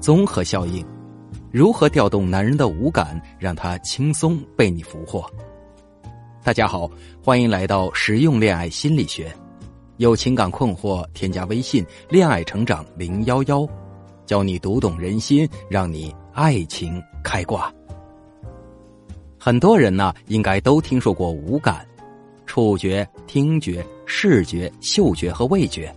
综合效应，如何调动男人的五感，让他轻松被你俘获？大家好，欢迎来到实用恋爱心理学。有情感困惑，添加微信“恋爱成长零幺幺”，教你读懂人心，让你爱情开挂。很多人呢，应该都听说过五感：触觉、听觉、视觉、嗅觉和味觉。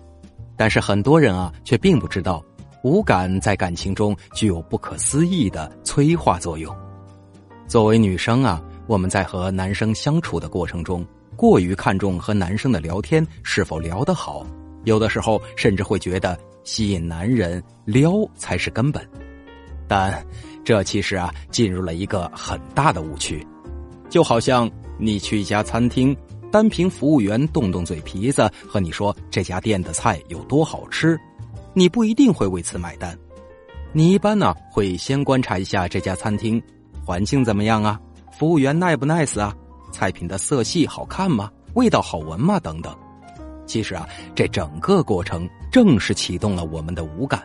但是很多人啊，却并不知道。五感在感情中具有不可思议的催化作用。作为女生啊，我们在和男生相处的过程中，过于看重和男生的聊天是否聊得好，有的时候甚至会觉得吸引男人撩才是根本。但这其实啊，进入了一个很大的误区。就好像你去一家餐厅，单凭服务员动动嘴皮子和你说这家店的菜有多好吃。你不一定会为此买单，你一般呢会先观察一下这家餐厅环境怎么样啊，服务员 nice 不 nice 啊，菜品的色系好看吗，味道好闻吗等等。其实啊，这整个过程正是启动了我们的五感。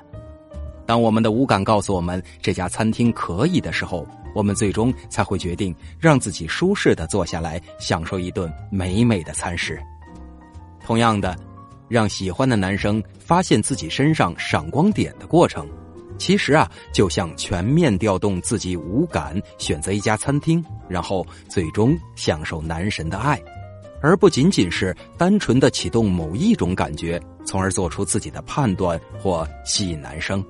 当我们的五感告诉我们这家餐厅可以的时候，我们最终才会决定让自己舒适的坐下来享受一顿美美的餐食。同样的。让喜欢的男生发现自己身上闪光点的过程，其实啊，就像全面调动自己五感，选择一家餐厅，然后最终享受男神的爱，而不仅仅是单纯的启动某一种感觉，从而做出自己的判断或吸引男生。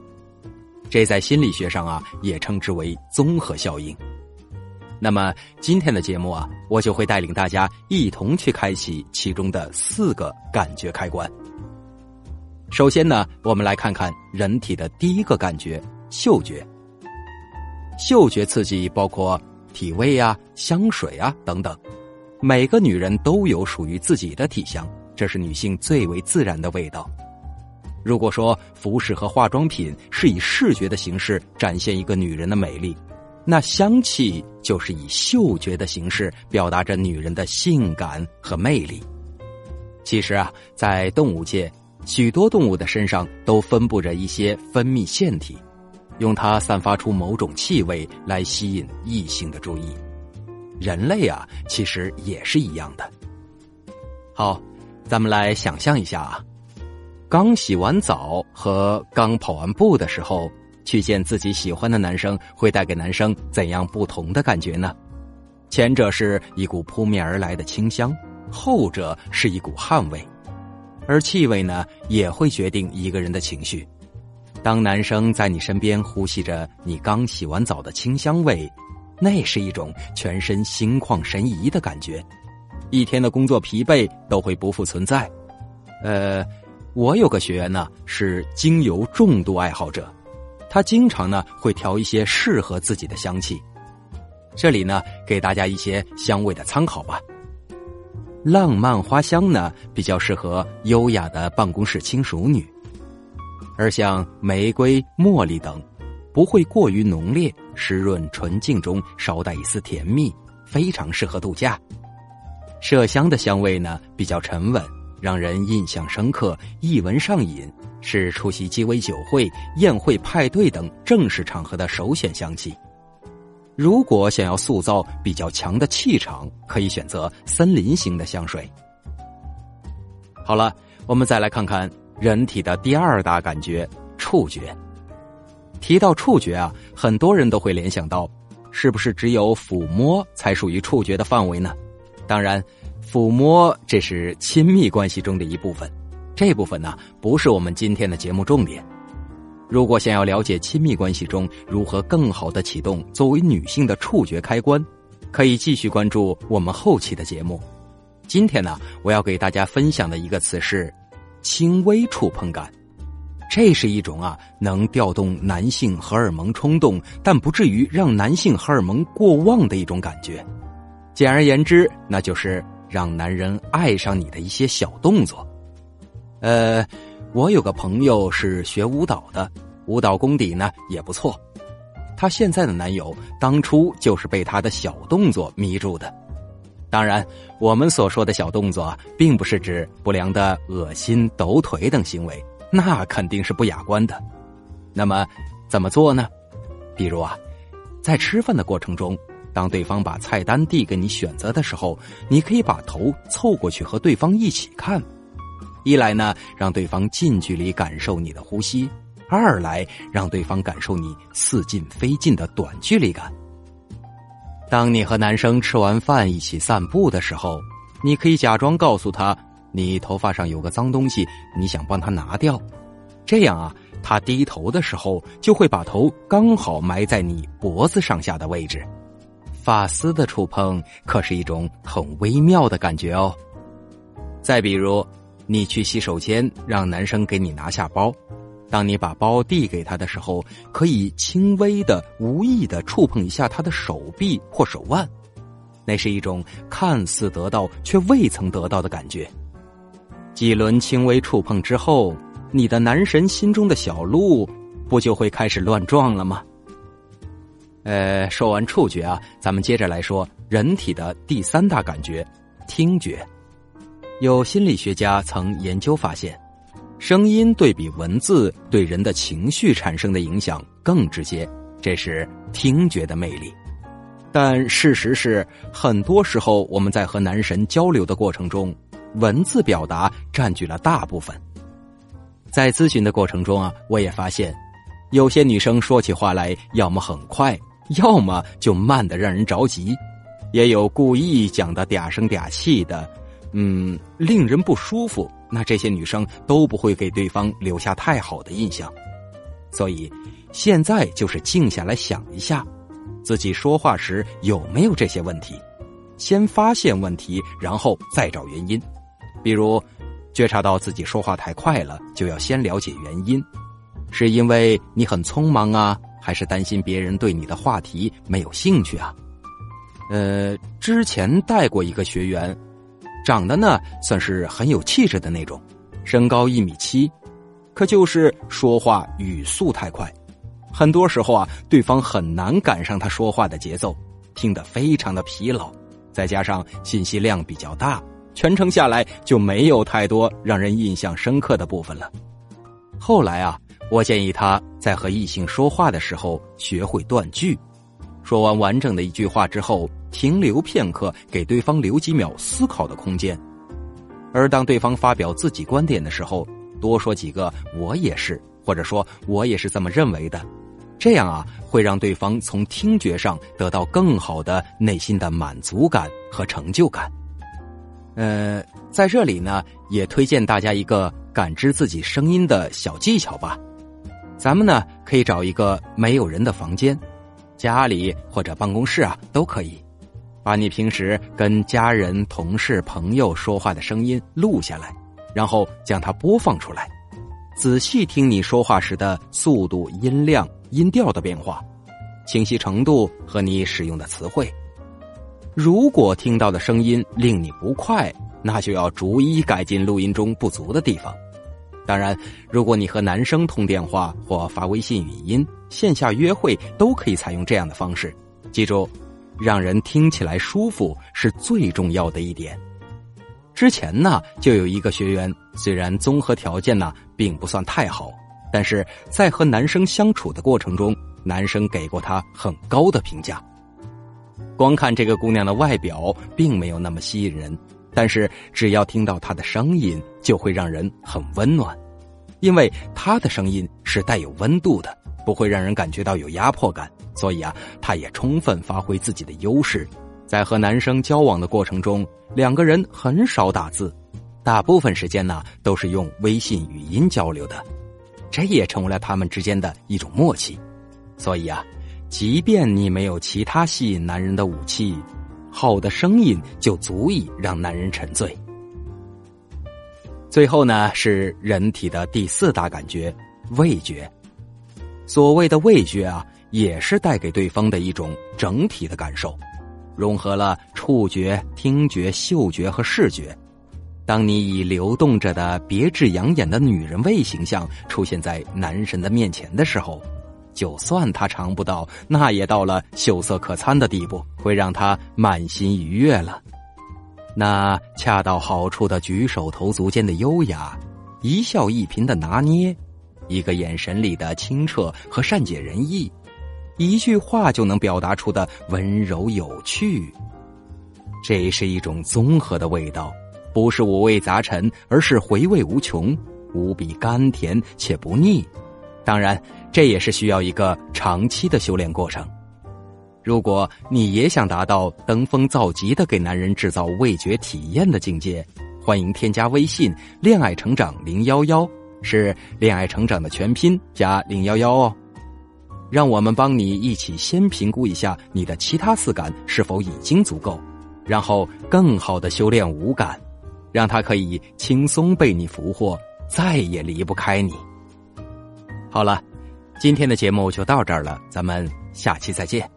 这在心理学上啊，也称之为综合效应。那么今天的节目啊，我就会带领大家一同去开启其中的四个感觉开关。首先呢，我们来看看人体的第一个感觉——嗅觉。嗅觉刺激包括体味啊、香水啊等等。每个女人都有属于自己的体香，这是女性最为自然的味道。如果说服饰和化妆品是以视觉的形式展现一个女人的美丽。那香气就是以嗅觉的形式表达着女人的性感和魅力。其实啊，在动物界，许多动物的身上都分布着一些分泌腺体，用它散发出某种气味来吸引异性的注意。人类啊，其实也是一样的。好，咱们来想象一下啊，刚洗完澡和刚跑完步的时候。去见自己喜欢的男生，会带给男生怎样不同的感觉呢？前者是一股扑面而来的清香，后者是一股汗味。而气味呢，也会决定一个人的情绪。当男生在你身边呼吸着你刚洗完澡的清香味，那是一种全身心旷神怡的感觉，一天的工作疲惫都会不复存在。呃，我有个学员呢，是精油重度爱好者。他经常呢会调一些适合自己的香气，这里呢给大家一些香味的参考吧。浪漫花香呢比较适合优雅的办公室轻熟女，而像玫瑰、茉莉等，不会过于浓烈，湿润纯净中稍带一丝甜蜜，非常适合度假。麝香的香味呢比较沉稳，让人印象深刻，一闻上瘾。是出席鸡尾酒会、宴会、派对等正式场合的首选香气。如果想要塑造比较强的气场，可以选择森林型的香水。好了，我们再来看看人体的第二大感觉——触觉。提到触觉啊，很多人都会联想到，是不是只有抚摸才属于触觉的范围呢？当然，抚摸这是亲密关系中的一部分。这部分呢，不是我们今天的节目重点。如果想要了解亲密关系中如何更好的启动作为女性的触觉开关，可以继续关注我们后期的节目。今天呢，我要给大家分享的一个词是轻微触碰感。这是一种啊，能调动男性荷尔蒙冲动，但不至于让男性荷尔蒙过旺的一种感觉。简而言之，那就是让男人爱上你的一些小动作。呃，我有个朋友是学舞蹈的，舞蹈功底呢也不错。她现在的男友当初就是被她的小动作迷住的。当然，我们所说的小动作，并不是指不良的恶心、抖腿等行为，那肯定是不雅观的。那么，怎么做呢？比如啊，在吃饭的过程中，当对方把菜单递给你选择的时候，你可以把头凑过去和对方一起看。一来呢，让对方近距离感受你的呼吸；二来让对方感受你似近非近的短距离感。当你和男生吃完饭一起散步的时候，你可以假装告诉他你头发上有个脏东西，你想帮他拿掉。这样啊，他低头的时候就会把头刚好埋在你脖子上下的位置。发丝的触碰可是一种很微妙的感觉哦。再比如。你去洗手间，让男生给你拿下包。当你把包递给他的时候，可以轻微的、无意的触碰一下他的手臂或手腕，那是一种看似得到却未曾得到的感觉。几轮轻微触碰之后，你的男神心中的小鹿不就会开始乱撞了吗？呃，说完触觉啊，咱们接着来说人体的第三大感觉——听觉。有心理学家曾研究发现，声音对比文字对人的情绪产生的影响更直接，这是听觉的魅力。但事实是，很多时候我们在和男神交流的过程中，文字表达占据了大部分。在咨询的过程中啊，我也发现，有些女生说起话来要么很快，要么就慢的让人着急，也有故意讲的嗲声嗲气的。嗯，令人不舒服。那这些女生都不会给对方留下太好的印象，所以现在就是静下来想一下，自己说话时有没有这些问题，先发现问题，然后再找原因。比如，觉察到自己说话太快了，就要先了解原因，是因为你很匆忙啊，还是担心别人对你的话题没有兴趣啊？呃，之前带过一个学员。长得呢算是很有气质的那种，身高一米七，可就是说话语速太快，很多时候啊，对方很难赶上他说话的节奏，听得非常的疲劳。再加上信息量比较大，全程下来就没有太多让人印象深刻的部分了。后来啊，我建议他在和异性说话的时候学会断句，说完完整的一句话之后。停留片刻，给对方留几秒思考的空间。而当对方发表自己观点的时候，多说几个“我也是”或者说“我也是这么认为的”，这样啊，会让对方从听觉上得到更好的内心的满足感和成就感。呃，在这里呢，也推荐大家一个感知自己声音的小技巧吧。咱们呢，可以找一个没有人的房间，家里或者办公室啊，都可以。把你平时跟家人、同事、朋友说话的声音录下来，然后将它播放出来，仔细听你说话时的速度、音量、音调的变化，清晰程度和你使用的词汇。如果听到的声音令你不快，那就要逐一改进录音中不足的地方。当然，如果你和男生通电话或发微信语音、线下约会，都可以采用这样的方式。记住。让人听起来舒服是最重要的一点。之前呢，就有一个学员，虽然综合条件呢并不算太好，但是在和男生相处的过程中，男生给过她很高的评价。光看这个姑娘的外表，并没有那么吸引人，但是只要听到他的声音，就会让人很温暖，因为他的声音是带有温度的，不会让人感觉到有压迫感。所以啊，他也充分发挥自己的优势，在和男生交往的过程中，两个人很少打字，大部分时间呢都是用微信语音交流的，这也成为了他们之间的一种默契。所以啊，即便你没有其他吸引男人的武器，好的声音就足以让男人沉醉。最后呢，是人体的第四大感觉——味觉。所谓的味觉啊。也是带给对方的一种整体的感受，融合了触觉、听觉、嗅觉和视觉。当你以流动着的别致养眼的女人味形象出现在男神的面前的时候，就算他尝不到，那也到了秀色可餐的地步，会让他满心愉悦了。那恰到好处的举手投足间的优雅，一笑一颦的拿捏。一个眼神里的清澈和善解人意，一句话就能表达出的温柔有趣。这是一种综合的味道，不是五味杂陈，而是回味无穷，无比甘甜且不腻。当然，这也是需要一个长期的修炼过程。如果你也想达到登峰造极的给男人制造味觉体验的境界，欢迎添加微信“恋爱成长零幺幺”，是恋爱成长的全拼加零幺幺哦。让我们帮你一起先评估一下你的其他四感是否已经足够，然后更好的修炼五感，让他可以轻松被你俘获，再也离不开你。好了，今天的节目就到这儿了，咱们下期再见。